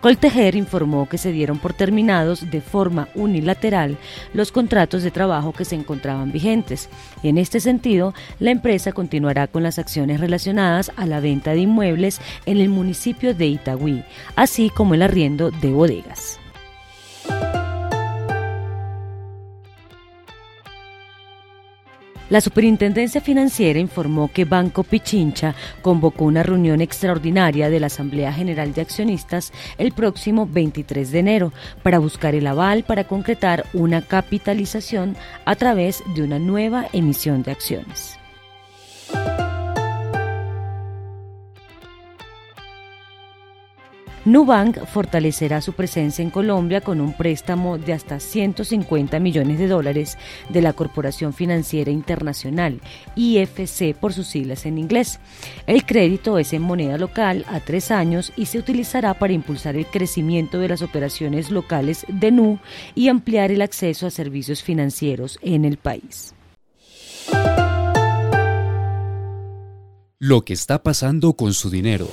Coltejer informó que se dieron por terminados de forma unilateral los contratos de trabajo que se encontraban vigentes y en este sentido la empresa continuará con las acciones relacionadas a la venta de inmuebles en el municipio de Itagüí, así como el arriendo de bodegas. La Superintendencia Financiera informó que Banco Pichincha convocó una reunión extraordinaria de la Asamblea General de Accionistas el próximo 23 de enero para buscar el aval para concretar una capitalización a través de una nueva emisión de acciones. Nubank fortalecerá su presencia en Colombia con un préstamo de hasta 150 millones de dólares de la Corporación Financiera Internacional, IFC por sus siglas en inglés. El crédito es en moneda local a tres años y se utilizará para impulsar el crecimiento de las operaciones locales de NU y ampliar el acceso a servicios financieros en el país. Lo que está pasando con su dinero.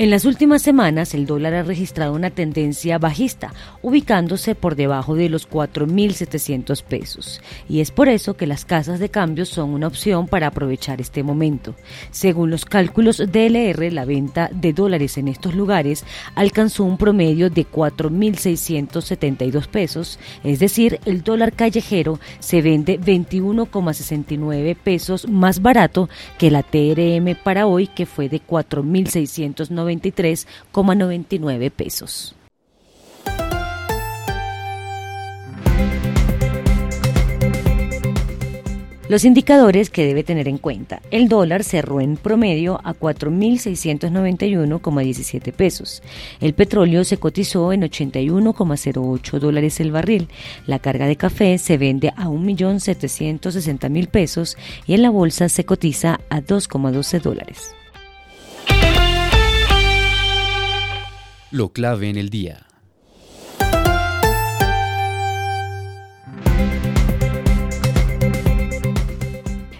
En las últimas semanas, el dólar ha registrado una tendencia bajista, ubicándose por debajo de los 4.700 pesos. Y es por eso que las casas de cambio son una opción para aprovechar este momento. Según los cálculos DLR, la venta de dólares en estos lugares alcanzó un promedio de 4.672 pesos, es decir, el dólar callejero se vende 21,69 pesos más barato que la TRM para hoy, que fue de 4.690 93,99 pesos. Los indicadores que debe tener en cuenta. El dólar cerró en promedio a 4.691,17 pesos. El petróleo se cotizó en 81,08 dólares el barril. La carga de café se vende a 1.760.000 pesos y en la bolsa se cotiza a 2,12 dólares. Lo clave en el día.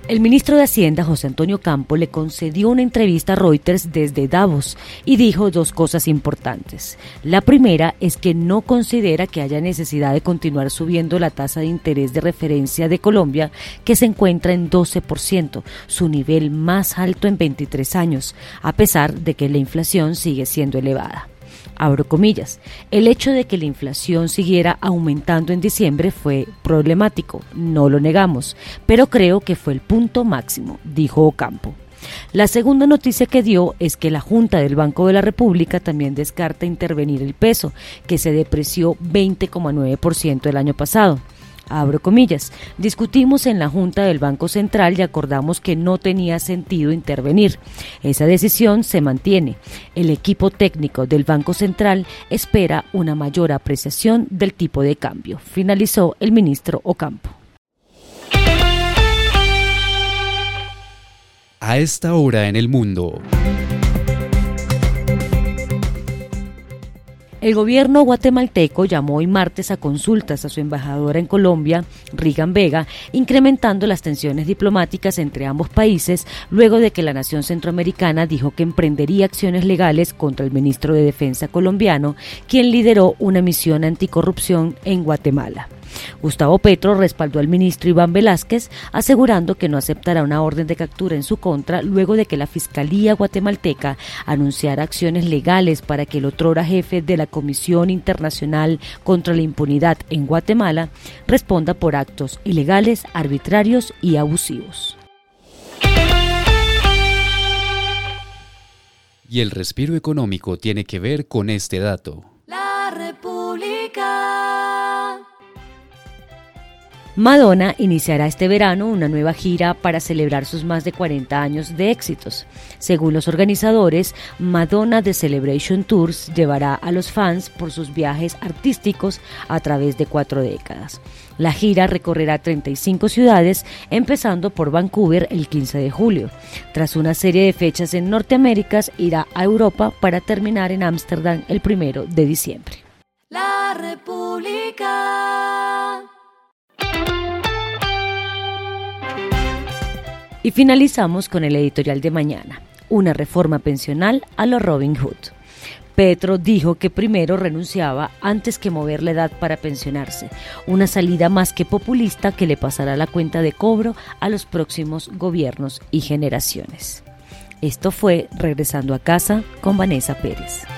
El ministro de Hacienda, José Antonio Campo, le concedió una entrevista a Reuters desde Davos y dijo dos cosas importantes. La primera es que no considera que haya necesidad de continuar subiendo la tasa de interés de referencia de Colombia, que se encuentra en 12%, su nivel más alto en 23 años, a pesar de que la inflación sigue siendo elevada abro comillas. El hecho de que la inflación siguiera aumentando en diciembre fue problemático, no lo negamos, pero creo que fue el punto máximo, dijo Ocampo. La segunda noticia que dio es que la Junta del Banco de la República también descarta intervenir el peso, que se depreció 20,9% el año pasado abro comillas, discutimos en la Junta del Banco Central y acordamos que no tenía sentido intervenir. Esa decisión se mantiene. El equipo técnico del Banco Central espera una mayor apreciación del tipo de cambio, finalizó el ministro Ocampo. A esta hora en el mundo. El gobierno guatemalteco llamó hoy martes a consultas a su embajadora en Colombia, Rigan Vega, incrementando las tensiones diplomáticas entre ambos países luego de que la nación centroamericana dijo que emprendería acciones legales contra el ministro de Defensa colombiano, quien lideró una misión anticorrupción en Guatemala. Gustavo Petro respaldó al ministro Iván Velázquez, asegurando que no aceptará una orden de captura en su contra luego de que la Fiscalía guatemalteca anunciara acciones legales para que el otrora jefe de la Comisión Internacional contra la Impunidad en Guatemala responda por actos ilegales, arbitrarios y abusivos. Y el respiro económico tiene que ver con este dato. Madonna iniciará este verano una nueva gira para celebrar sus más de 40 años de éxitos. Según los organizadores, Madonna The Celebration Tours llevará a los fans por sus viajes artísticos a través de cuatro décadas. La gira recorrerá 35 ciudades, empezando por Vancouver el 15 de julio. Tras una serie de fechas en Norteamérica, irá a Europa para terminar en Ámsterdam el primero de diciembre. La República. Y finalizamos con el editorial de mañana, una reforma pensional a los Robin Hood. Petro dijo que primero renunciaba antes que mover la edad para pensionarse, una salida más que populista que le pasará la cuenta de cobro a los próximos gobiernos y generaciones. Esto fue Regresando a casa con Vanessa Pérez.